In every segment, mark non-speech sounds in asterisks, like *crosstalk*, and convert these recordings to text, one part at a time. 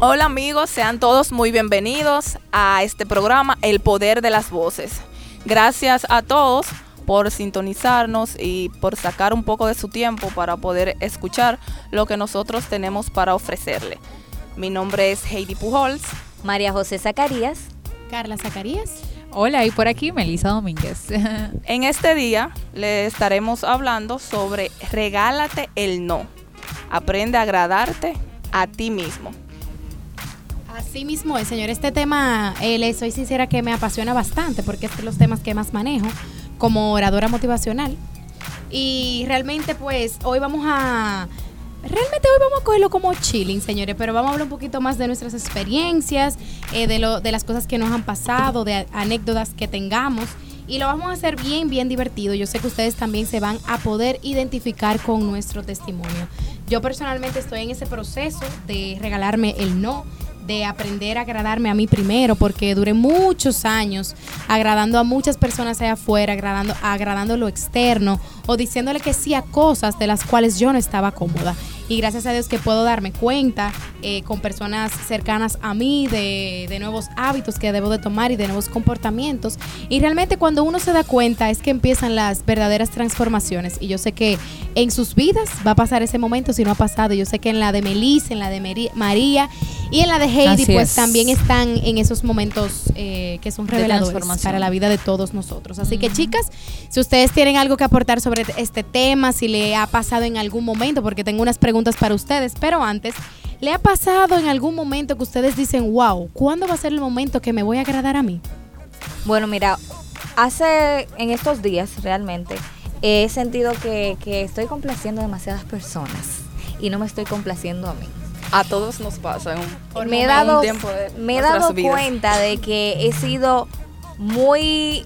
Hola amigos, sean todos muy bienvenidos a este programa El Poder de las Voces. Gracias a todos por sintonizarnos y por sacar un poco de su tiempo para poder escuchar lo que nosotros tenemos para ofrecerle. Mi nombre es Heidi Pujols. María José Zacarías. Carla Zacarías. Hola, y por aquí Melisa Domínguez. *laughs* en este día le estaremos hablando sobre regálate el no. Aprende a agradarte a ti mismo. Así mismo es, señor. Este tema, eh, le soy sincera que me apasiona bastante porque es de los temas que más manejo como oradora motivacional. Y realmente, pues, hoy vamos a. Realmente hoy vamos a cogerlo como chilling, señores, pero vamos a hablar un poquito más de nuestras experiencias, eh, de, lo, de las cosas que nos han pasado, de anécdotas que tengamos. Y lo vamos a hacer bien, bien divertido. Yo sé que ustedes también se van a poder identificar con nuestro testimonio. Yo personalmente estoy en ese proceso de regalarme el no de aprender a agradarme a mí primero, porque duré muchos años agradando a muchas personas allá afuera, agradando, agradando lo externo o diciéndole que sí a cosas de las cuales yo no estaba cómoda y gracias a Dios que puedo darme cuenta eh, con personas cercanas a mí de, de, nuevos hábitos que debo de tomar y de nuevos comportamientos. Y realmente cuando uno se da cuenta es que empiezan las verdaderas transformaciones. Y yo sé que en sus vidas va a pasar ese momento si no ha pasado. Yo sé que en la de Melissa, en la de María y en la de Heidi pues también están en esos momentos eh, que son reveladores para la vida de todos nosotros. Así que chicas, si ustedes tienen algo que aportar sobre este tema, si le ha pasado en algún momento, porque tengo unas preguntas para ustedes, pero antes, ¿le ha pasado en algún momento que ustedes dicen, wow, ¿cuándo va a ser el momento que me voy a agradar a mí? Bueno, mira, hace en estos días realmente he sentido que, estoy complaciendo a demasiadas personas y no me estoy complaciendo a mí. A todos nos pasa me he dado, Me he dado cuenta de que he sido muy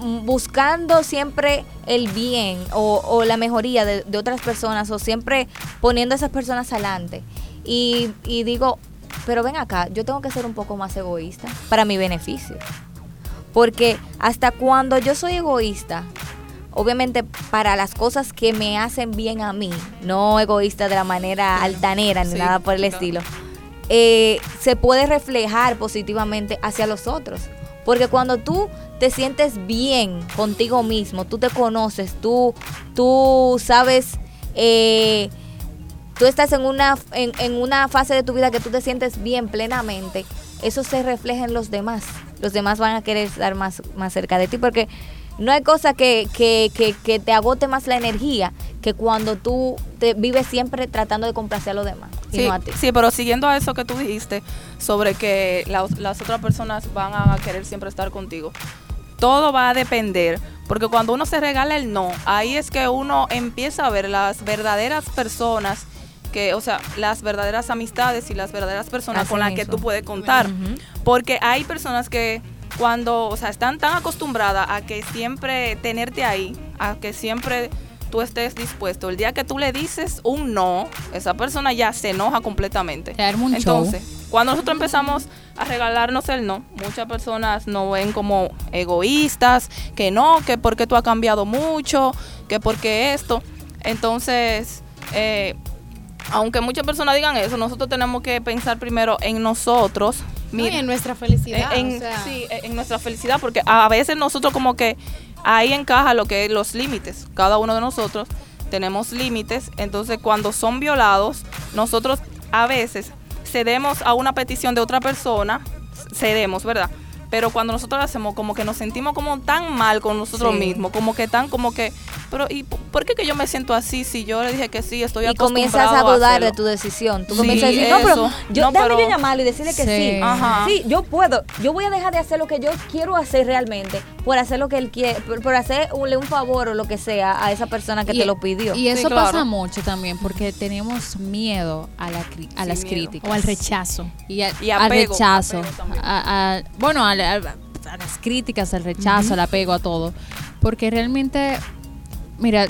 buscando siempre el bien o, la mejoría de, otras personas o siempre poniendo a esas personas adelante. Y, y digo, pero ven acá, yo tengo que ser un poco más egoísta para mi beneficio. Porque hasta cuando yo soy egoísta, obviamente para las cosas que me hacen bien a mí, no egoísta de la manera altanera ni nada por el estilo, eh, se puede reflejar positivamente hacia los otros. Porque cuando tú te sientes bien contigo mismo, tú te conoces, tú, tú sabes, eh, tú estás en una, en, una fase de tu vida que tú te sientes bien plenamente, eso se refleja en los demás. Los demás van a querer estar más, más cerca de ti porque no hay cosa que, que, que, te agote más la energía que cuando tú te vives siempre tratando de complacer a los demás. Sí, sí, pero siguiendo a eso que tú dijiste sobre que las otras personas van a querer siempre estar contigo todo va a depender, porque cuando uno se regala el no, ahí es que uno empieza a ver las verdaderas personas que, o sea, las verdaderas amistades y las verdaderas personas con las que tú puedes contar. Porque hay personas que cuando, o sea, están tan acostumbradas a que siempre tenerte ahí, a que siempre tú estés dispuesto. El día que tú le dices un no, esa persona ya se enoja completamente. Entonces, cuando nosotros empezamos a regalarnos el no, muchas personas nos ven como egoístas, que no, que porque tú has cambiado mucho, que porque esto. Entonces, eh, aunque muchas personas digan eso, nosotros tenemos que pensar primero en nosotros. y en nuestra felicidad. Sí, en nuestra felicidad, porque a veces nosotros como que ahí encaja lo que es los límites. Cada uno de nosotros tenemos límites, entonces cuando son violados, nosotros a veces cedemos a una petición de otra persona, cedemos, ¿verdad? Pero cuando nosotros lo hacemos como que nos sentimos como tan mal con nosotros mismos, como que tan como que, pero ¿y por qué que yo me siento así si yo le dije que sí, estoy y comienzas a dudar de tu decisión. Tú comienzas a decir, no, pero yo no, déjame yo llamarlo y decirle que sí. Sí, yo puedo. Yo voy a dejar de hacer lo que yo quiero hacer realmente por hacer lo que él quiere, por, hacerle un favor o lo que sea a esa persona que te lo pidió. Y eso pasa mucho también porque tenemos miedo a, la, a las críticas. O al rechazo. Y, al rechazo. bueno, al a, las críticas, al rechazo, al apego, a todo. Porque realmente, mira,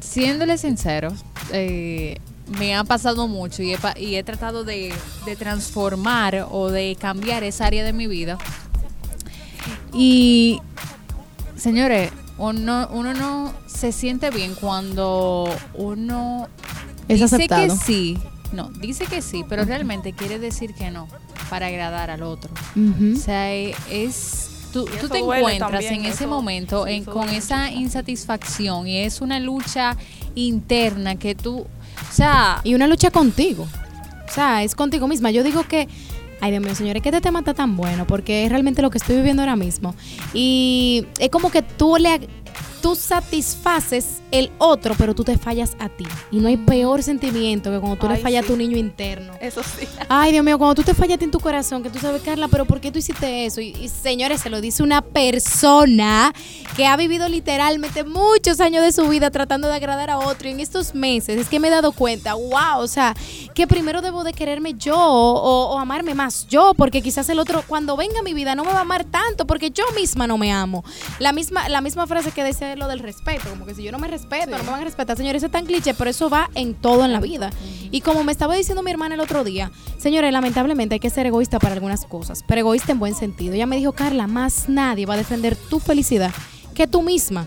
siéndole sincero, eh, me ha pasado mucho y he, tratado de, transformar o de cambiar esa área de mi vida. Y, señores, uno, uno no se siente bien cuando uno es dice que sí, No, dice que sí, pero realmente quiere decir que no, para agradar al otro. O sea, es... Tú, tú te encuentras en ese momento en, con esa insatisfacción y es una lucha interna que tú, o sea... Y una lucha contigo. O sea, es contigo misma. Yo digo que Ay, Dios mío, señores, que este tema está tan bueno porque es realmente lo que estoy viviendo ahora mismo. Y es como que tú le tú satisfaces el otro, pero tú te fallas a ti. Y no hay peor sentimiento que cuando tú le fallas a tu niño interno. Eso sí. Ay, Dios mío, cuando tú te fallas en tu corazón, que tú sabes, Carla, pero ¿por qué tú hiciste eso? Y, señores, se lo dice una persona que ha vivido literalmente muchos años de su vida tratando de agradar a otro. Y en estos meses es que me he dado cuenta, wow, o sea, que primero debo de quererme yo o, o amarme más yo, porque quizás el otro, cuando venga a mi vida, no me va a amar tanto porque yo misma no me amo. La misma, la misma frase que decía lo del respeto, como que si yo no me respeto, respeto, no me van a respetar. Señores, eso es tan cliché, pero eso va en todo en la vida. Y como me estaba diciendo mi hermana el otro día, señores, lamentablemente hay que ser egoísta para algunas cosas, pero egoísta en buen sentido. Ella me dijo, Carla, más nadie va a defender tu felicidad que tú misma.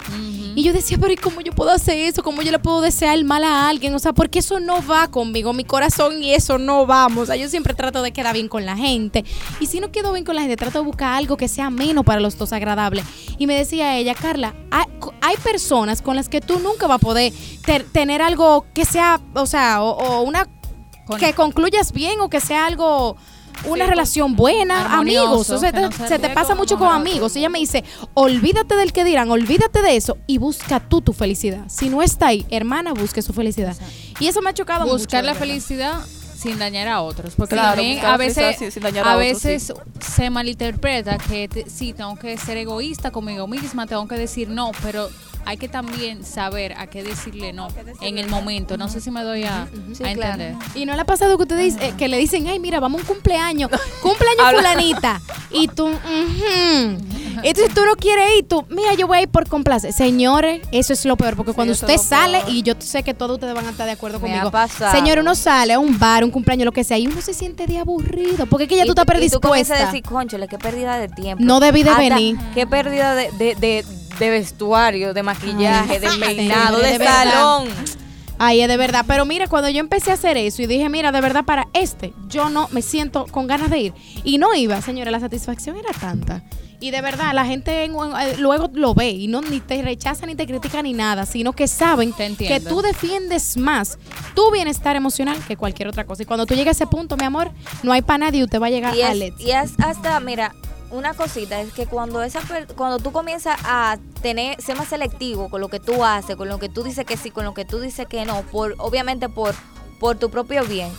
Y yo decía, pero ¿y cómo yo puedo hacer eso? ¿Cómo yo le puedo desear el mal a alguien? O sea, porque eso no va conmigo, mi corazón y eso no vamos. O sea, yo siempre trato de quedar bien con la gente. Y si no quedo bien con la gente, trato de buscar algo que sea menos para los dos agradable. Y me decía ella, Carla, hay, personas con las que tú nunca vas a poder tener algo que sea, o sea, o, una... que concluyas bien o que sea algo una relación buena, amigos. O sea, se te pasa mucho con amigos. Ella me dice, olvídate del que dirán, olvídate de eso y busca tú tu felicidad. Si no está ahí, hermana, busque su felicidad. Y eso me ha chocado Buscar la felicidad sin dañar a otros. Porque también a veces, a, veces se malinterpreta que sí, tengo que ser egoísta conmigo misma, tengo que decir no, pero hay que también saber a qué decirle no en el momento. No sé si me doy a, entender. Y no le ha pasado que ustedes eh, que le dicen, ay, mira, vamos a un cumpleaños, *laughs* cumpleaños fulanita. y tú, *laughs* *laughs* entonces tú no quieres ir, tú, mira, yo voy a ir por complacer. Señores, eso es lo peor, porque cuando usted sale, y yo sé que todos ustedes van a estar de acuerdo conmigo. Señor, uno sale a un bar, un cumpleaños, lo que sea, y uno se siente de aburrido, porque es que ya tú estás predispuesta. Y tú decir, conchole, qué pérdida de tiempo. No debí de venir. Qué pérdida de, de de vestuario, de maquillaje, de peinado, de, salón. Ay, es de verdad. Pero mira, cuando yo empecé a hacer eso y dije, mira, de verdad para este, yo no me siento con ganas de ir. Y no iba, señora, la satisfacción era tanta. Y de verdad, la gente eh, luego lo ve y no ni te rechaza ni te critica ni nada, sino que saben que tú defiendes más tu bienestar emocional que cualquier otra cosa. Y cuando tú llegas a ese punto, mi amor, no hay para nadie, usted va a llegar y a Y es hasta, mira, una cosita es que cuando esa cuando tú comienzas a tener ser más selectivo con lo que tú haces, con lo que tú dices que sí, con lo que tú dices que no, por obviamente por por tu propio bien,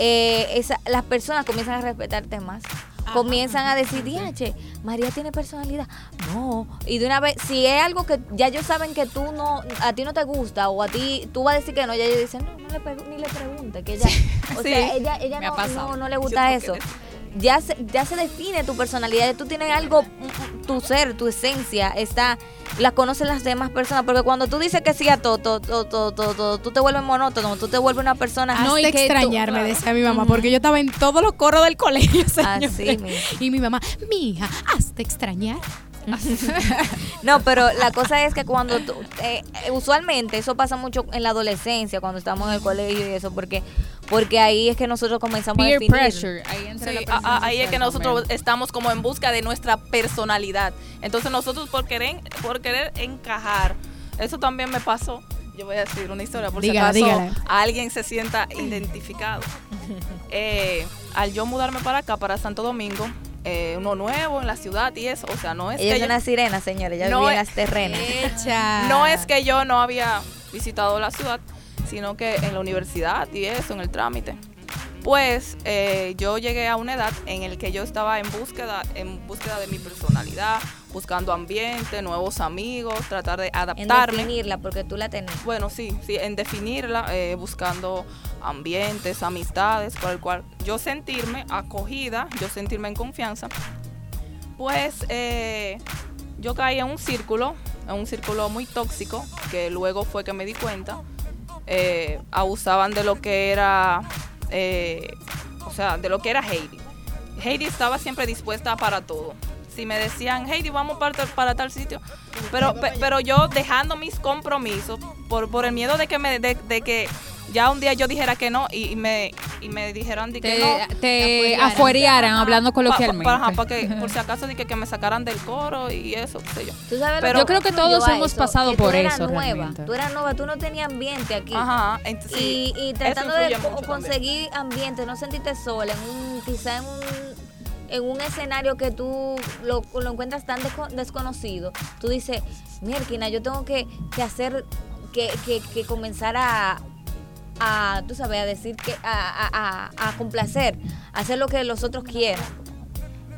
eh, las personas comienzan a respetarte más. Comienzan a decir, diache, María tiene personalidad. No. Y de una vez, si es algo que ya ellos saben que tú no, a ti no te gusta o a ti, tú vas a decir que no, ya ellos dicen, no, no le ni le pregunte, que ella, o sea, ella, ella no, no, no, le gusta eso ya se, ya se define tu personalidad, tú tienes algo, tu ser, tu esencia, está, la conocen las demás personas, porque cuando tú dices que sí a todo, todo, todo, todo, tú te vuelves monótono, tú te vuelves una persona... No, hay que extrañarme, decía mi mamá, porque yo estaba en todos los coros del colegio, *laughs* señor. y mi mamá, mi hija, hazte extrañar. *laughs* no, pero la cosa es que cuando tú, eh, usualmente eso pasa mucho en la adolescencia, cuando estamos en el colegio y eso, porque porque ahí es que nosotros comenzamos a definir. Pressure. Ahí, es que nosotros estamos como en busca de nuestra personalidad. Entonces nosotros por querer, por querer encajar, eso también me pasó. Yo voy a decir una historia por si acaso alguien se sienta identificado. *laughs* Eh, al yo mudarme para acá, para Santo Domingo, eh, uno nuevo en la ciudad y eso, o sea, no es Ella que es una sirena, señores, ya no vivía en las terrenas. *laughs* No es que yo no había visitado la ciudad, sino que en la universidad y eso, en el trámite. Pues eh, yo llegué a una edad en la que yo estaba en búsqueda, en búsqueda de mi personalidad, buscando ambiente, nuevos amigos, tratar de adaptarme. En definirla, porque tú la tenías. Bueno, sí, sí, en definirla, eh, buscando ambientes, amistades, por el cual yo sentirme acogida, yo sentirme en confianza. Pues eh, yo caí en un círculo, en un círculo muy tóxico, que luego fue que me di cuenta eh, abusaban de lo que era, eh, o sea, de lo que era Heidi. Heidi estaba siempre dispuesta para todo. Si me decían, Heidi, vamos para, para tal sitio, pero, pero yo dejando mis compromisos por, por el miedo de que me, de, que ya un día yo dijera que no y, me y me dijeran de que te, no. te afuerearan hablando coloquialmente. para, que por si acaso de que, que, me sacaran del coro y eso sé yo. Pero yo creo que todos hemos pasado por eso nueva, tú eras nueva tú no tenías ambiente aquí. Ajá, y, y, tratando de conseguir ambiente no sentiste sola en un quizá en un en un escenario que tú lo, lo encuentras tan desconocido, tú dices, mierda, yo tengo que, que hacer, que, que, que, comenzar a, a, tú sabes, a decir que, a, a, a complacer, a hacer lo que los otros quieran.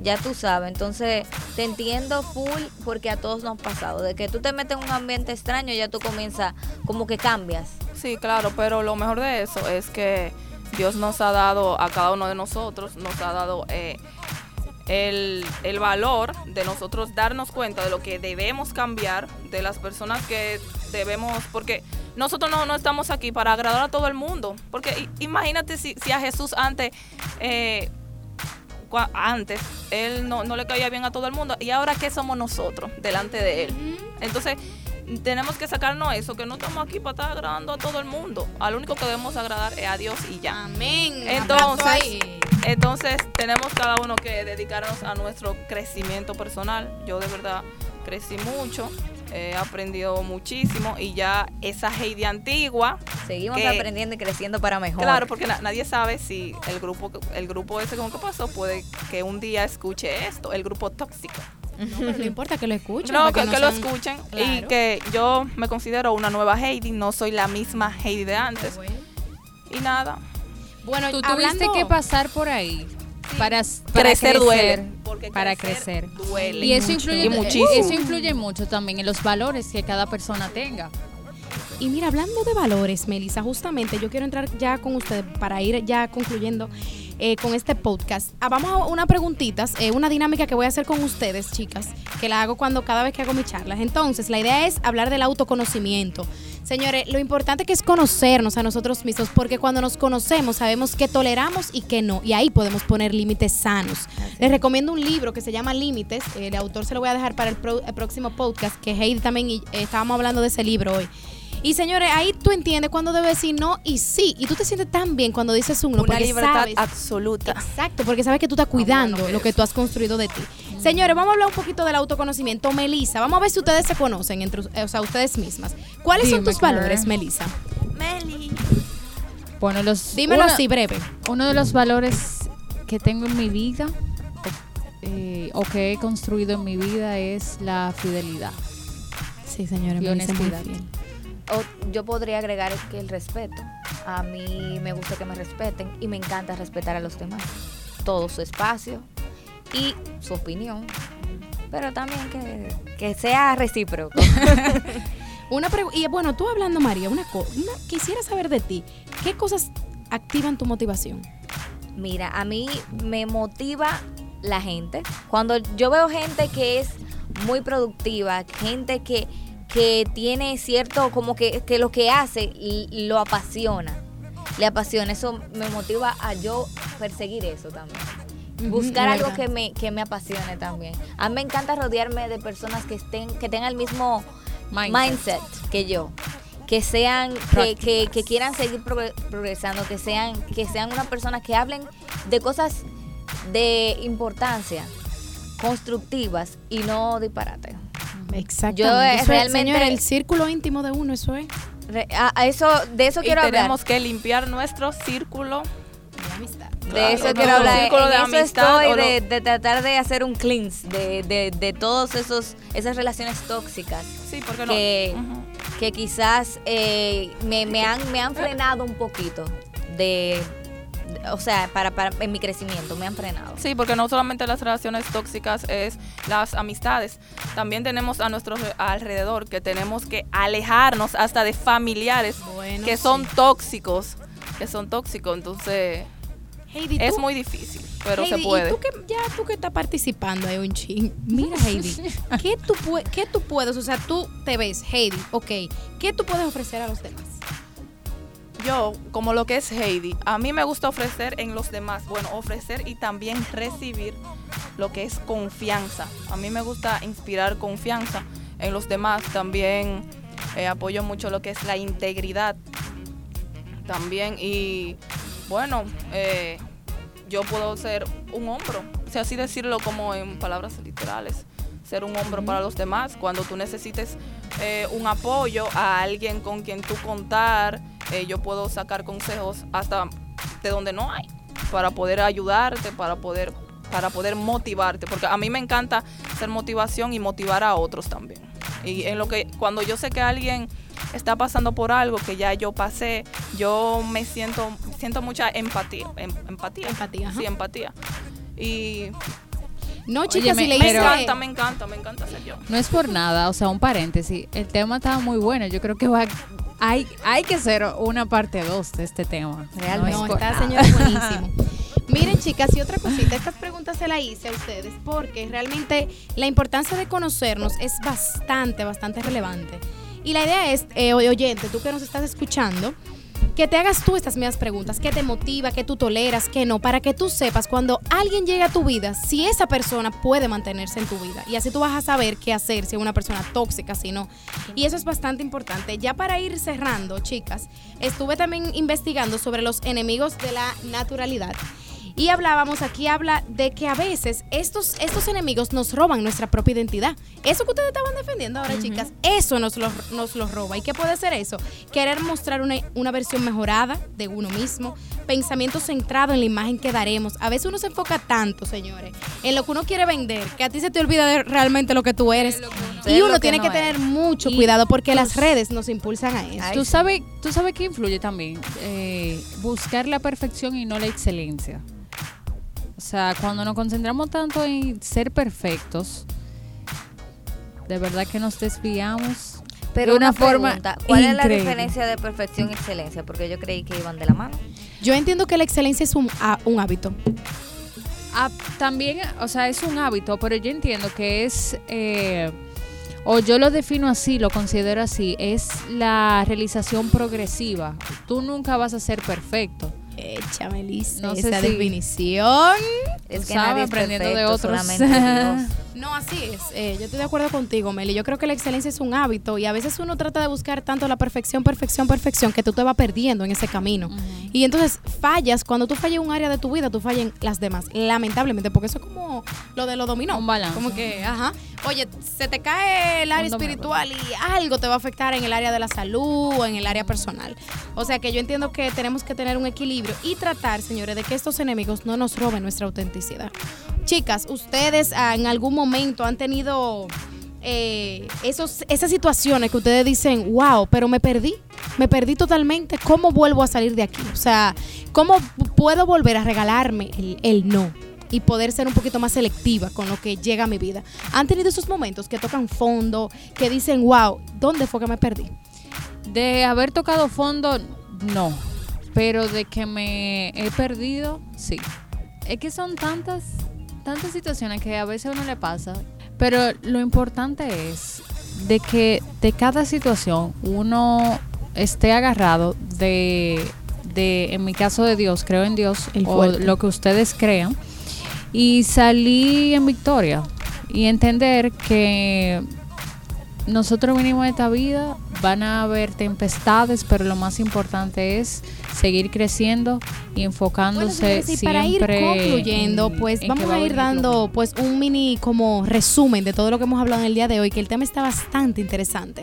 Ya tú sabes, entonces te entiendo full porque a todos nos ha pasado. De que tú te metes en un ambiente extraño, ya tú comienzas como que cambias. Sí, claro, pero lo mejor de eso es que Dios nos ha dado a cada uno de nosotros, nos ha dado eh, el, el, valor de nosotros darnos cuenta de lo que debemos cambiar, de las personas que debemos, porque nosotros no, no estamos aquí para agradar a todo el mundo, porque imagínate si, si a Jesús antes, eh, antes, él no, no le caía bien a todo el mundo, y ahora qué somos nosotros delante de él. Entonces, tenemos que sacarnos eso, que no estamos aquí para estar agradando a todo el mundo. Al único que debemos agradar es a Dios y ya. Amén. Entonces, entonces tenemos cada uno que dedicarnos a nuestro crecimiento personal. Yo de verdad crecí mucho, he aprendido muchísimo y ya esa Heidi antigua. Seguimos aprendiendo y creciendo para mejor. Claro, porque nadie sabe si el grupo, el grupo ese como que pasó puede que un día escuche esto, el grupo tóxico. No, no importa que lo escuchen. No, que, lo escuchen y que yo me considero una nueva Heidi, no soy la misma Heidi de antes. Y nada, bueno, tú tuviste que pasar por ahí. Para, crecer, duele. para crecer. Y eso influye, muchísimo. eso influye mucho también en los valores que cada persona tenga. Y mira, hablando de valores, Melissa, justamente yo quiero entrar ya con usted para ir ya concluyendo eh, con este podcast. Ah, vamos a una preguntitas, eh, una dinámica que voy a hacer con ustedes, chicas, que la hago cuando cada vez que hago mis charlas. Entonces, la idea es hablar del autoconocimiento. Señores, lo importante que es conocernos a nosotros mismos, porque cuando nos conocemos sabemos qué toleramos y qué no, y ahí podemos poner límites sanos. Les recomiendo un libro que se llama Límites, el autor se lo voy a dejar para el, próximo podcast, que Heidi también, y, eh, estábamos hablando de ese libro hoy. Y señores, ahí tú entiendes cuando debes decir no y sí. Y tú te sientes tan bien cuando dices un no. Una libertad absoluta. Exacto, porque sabes que tú estás cuidando lo que tú has construido de ti. Señores, vamos a hablar un poquito del autoconocimiento. Melissa, vamos a ver si ustedes se conocen, entre, o sea, ustedes mismas. ¿Cuáles son tus valores, Melissa? Meli. Bueno, los. Dímelo así, breve. Uno de los valores que tengo en mi vida eh, o que he construido en mi vida es la fidelidad. Sí, señora, y honestidad. Yo podría agregar que el respeto. A mí me gusta que me respeten y me encanta respetar a los demás. Todo su espacio, y su opinión, pero también que, sea recíproco. *laughs* una y bueno, tú hablando, María, una cosa, quisiera saber de ti, ¿qué cosas activan tu motivación? Mira, a mí me motiva la gente. Cuando yo veo gente que es muy productiva, gente que, que tiene cierto, como que, que lo que hace lo apasiona, le apasiona, eso me motiva a yo perseguir eso también buscar algo que me, que me apasione también. A mí me encanta rodearme de personas que estén, que tengan el mismo mindset, que yo. Que sean, que, que, quieran seguir progresando, que sean, que sean una persona que hablen de cosas de importancia, constructivas y no disparate. Exactamente. Yo eh, realmente el círculo íntimo de uno, eso es. a, eso, de eso quiero hablar. Tenemos que limpiar nuestro círculo de amistad. De eso quiero hablar. En de amistad, estoy de, de, tratar de hacer un cleanse de, de, de todos esos esas relaciones tóxicas. Sí, porque que, que quizás eh, me, me, han, me han frenado un poquito de o sea, para, para, en mi crecimiento me han frenado. Sí, porque no solamente las relaciones tóxicas es las amistades, también tenemos a nuestro alrededor que tenemos que alejarnos hasta de familiares que son tóxicos, que son tóxicos, entonces es muy difícil, pero se puede. Y tú que, ya tú que estás participando ahí un ching, mira Heidi, *laughs* ¿qué tú, ¿qué tú puedes, o sea, tú te ves, Heidi, ok, ¿qué tú puedes ofrecer a los demás? Yo, como lo que es Heidi, a mí me gusta ofrecer en los demás, bueno, ofrecer y también recibir lo que es confianza. A mí me gusta inspirar confianza en los demás, también eh, apoyo mucho lo que es la integridad también. Y bueno, eh, yo puedo ser un hombro, si así decirlo como en palabras literales, ser un hombro para los demás. Cuando tú necesites eh, un apoyo a alguien con quien tú contar, eh, yo puedo sacar consejos hasta de donde no hay, para poder ayudarte, para poder, para poder motivarte, porque a mí me encanta ser motivación y motivar a otros también. Y en lo que cuando yo sé que alguien está pasando por algo que ya yo pasé, yo me siento siento mucha empatía, em, empatía, empatía, sí, empatía. Y no, chicas, me, me encanta, me encanta, me encanta ser yo. No es por nada, o sea, un paréntesis. El tema estaba muy bueno. Yo creo que va, hay, hay que hacer una parte 2 de este tema. Realmente. No, está, señor, *laughs* buenísimo. Miren, chicas, y otra cosita, estas preguntas se las hice a ustedes porque realmente la importancia de conocernos es bastante, bastante relevante. Y la idea es, eh, oyente, tú que nos estás escuchando, que te hagas tú estas mismas preguntas, qué te motiva, qué tú toleras, qué no, para que tú sepas cuando alguien llega a tu vida, si esa persona puede mantenerse en tu vida. Y así tú vas a saber qué hacer si es una persona tóxica, si no. Y eso es bastante importante. Ya para ir cerrando, chicas, estuve también investigando sobre los enemigos de la naturalidad. Y hablábamos, aquí habla de que a veces estos, estos enemigos nos roban nuestra propia identidad. Eso que ustedes estaban defendiendo ahora, chicas, eso nos lo, nos lo roba. ¿Y qué puede ser eso? Querer mostrar una, una versión mejorada de uno mismo, pensamiento centrado en la imagen que daremos. A veces uno se enfoca tanto, señores, en lo que uno quiere vender, que a ti se te olvida de realmente lo que tú eres. Y uno tiene que, tener mucho cuidado porque las redes nos impulsan a eso. ¿Tú sabes, tú sabes que influye también? Eh, buscar la perfección y no la excelencia. O sea, cuando nos concentramos tanto en ser perfectos, de verdad que nos desviamos pero de una, forma ¿Cuál es la diferencia de perfección y excelencia? Porque yo creí que iban de la mano. Yo entiendo que la excelencia es un, un hábito. Ah, también, o sea, es un hábito, pero yo entiendo que es, eh, o yo lo defino así, lo considero así, es la realización progresiva. Tú nunca vas a ser perfecto Échame no esa definición. Es que nadie aprendiendo de otros. *laughs* no, así es. Eh, yo estoy de acuerdo contigo, Meli. Yo creo que la excelencia es un hábito y a veces uno trata de buscar tanto la perfección, perfección, perfección que tú te vas perdiendo en ese camino. Y entonces fallas, cuando tú fallas un área de tu vida, tú fallas en las demás. Lamentablemente, porque eso es como lo de lo dominó. Un balance. Como que, ajá. Oye, se te cae el área espiritual y algo te va a afectar en el área de la salud o en el área personal. O sea que yo entiendo que tenemos que tener un equilibrio y tratar, señores, de que estos enemigos no nos roben nuestra autenticidad. Chicas, ustedes ah, en algún momento han tenido eh, esos, esas situaciones que ustedes dicen, wow, pero me perdí, me perdí totalmente, ¿cómo vuelvo a salir de aquí? O sea, ¿cómo puedo volver a regalarme el, el no? y poder ser un poquito más selectiva con lo que llega a mi vida. ¿Han tenido esos momentos que tocan fondo, que dicen, wow, ¿dónde fue que me perdí? De haber tocado fondo, no. Pero de que me he perdido, sí. Es que son tantas, tantas situaciones que a veces a uno le pasa. Pero lo importante es de que de cada situación uno esté agarrado de, de en mi caso de Dios, creo en Dios, o lo que ustedes crean, y salí en victoria. Y entender que nosotros vinimos a esta vida, van a haber tempestades, pero lo más importante es seguir creciendo y enfocándose siempre. Para ir concluyendo, pues vamos a ir dando pues un mini como resumen de todo lo que hemos hablado en el día de hoy, que el tema está bastante interesante.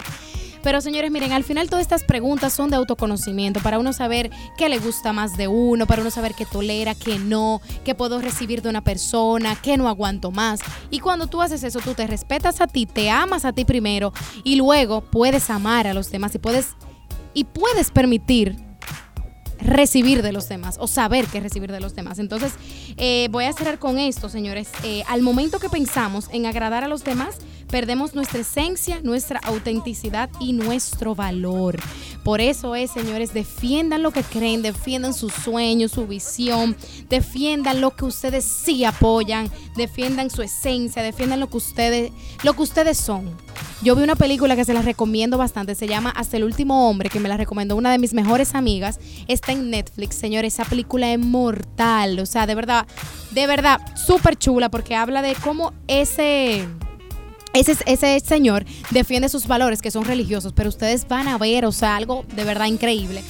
Pero señores, miren, al final todas estas preguntas son de autoconocimiento, para uno saber qué le gusta más de uno, para uno saber qué tolera, qué no, qué puedo recibir de una persona, qué no aguanto más. Y cuando tú haces eso, tú te respetas a ti, te amas a ti primero y luego puedes amar a los demás y puedes y puedes permitir recibir de los demás o saber qué recibir de los demás. Entonces, eh, voy a cerrar con esto, señores. Eh, al momento que pensamos en agradar a los demás, perdemos nuestra esencia, nuestra autenticidad y nuestro valor. Por eso es, señores, defiendan lo que creen, defiendan sus sueños, su visión, defiendan lo que ustedes sí apoyan, defiendan su esencia, defiendan lo que ustedes, lo que ustedes son. Yo vi una película que se la recomiendo bastante, se llama Hasta el último hombre, que me la recomendó una de mis mejores amigas. Está en Netflix, señores, esa película es mortal, o sea, de verdad, de verdad, súper chula porque habla de cómo ese ese, ese señor defiende sus valores que son religiosos, pero ustedes van a ver, o sea, algo de verdad increíble.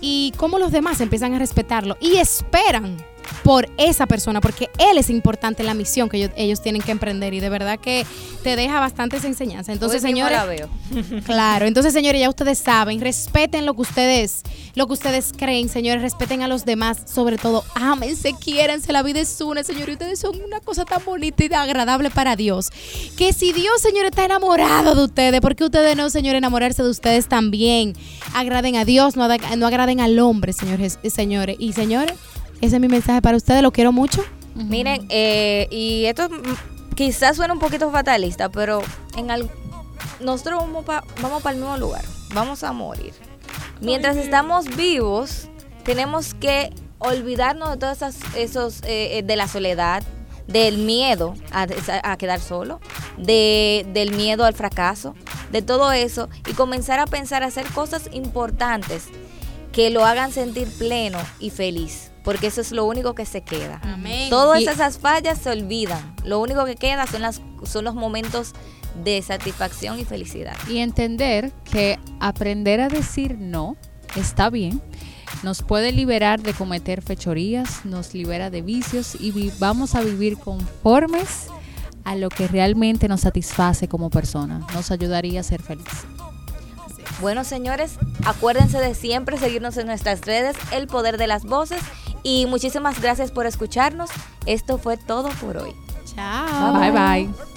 y cómo los demás empiezan a respetarlo y esperan por esa persona, porque él es importante en la misión que ellos, tienen que emprender y de verdad que te deja bastantes enseñanzas. Entonces, señores, *laughs* *laughs* claro, entonces señores, ya ustedes saben, respeten lo que ustedes, lo que ustedes creen, señores, respeten a los demás, sobre todo, ámense, quiéranse, la vida es una, señores, ustedes son una cosa tan bonita y agradable para Dios, que si Dios, señores, está enamorado de ustedes, porque ustedes no, señores, enamorarse de ustedes también, agraden a Dios, no, no agraden al hombre, señores, señores, y señores, ese es mi mensaje para ustedes, lo quiero mucho. Miren, eh, y esto quizás suena un poquito fatalista, pero en nosotros vamos, vamos para el mismo lugar, vamos a morir. Mientras estamos vivos, tenemos que olvidarnos de todas esas, esos, eh, eh, de la soledad, del miedo a, quedar solo, de, del miedo al fracaso, de todo eso y comenzar a pensar a hacer cosas importantes que lo hagan sentir pleno y feliz porque eso es lo único que se queda. Todas esas fallas se olvidan. Lo único que queda son, las, son los momentos de satisfacción y felicidad. Y entender que aprender a decir no está bien, nos puede liberar de cometer fechorías, nos libera de vicios y vamos a vivir conformes a lo que realmente nos satisface como persona, nos ayudaría a ser felices. Bueno, señores, acuérdense de siempre seguirnos en nuestras redes, El Poder de las Voces y muchísimas gracias por escucharnos. Esto fue todo por hoy. Chao. bye. bye.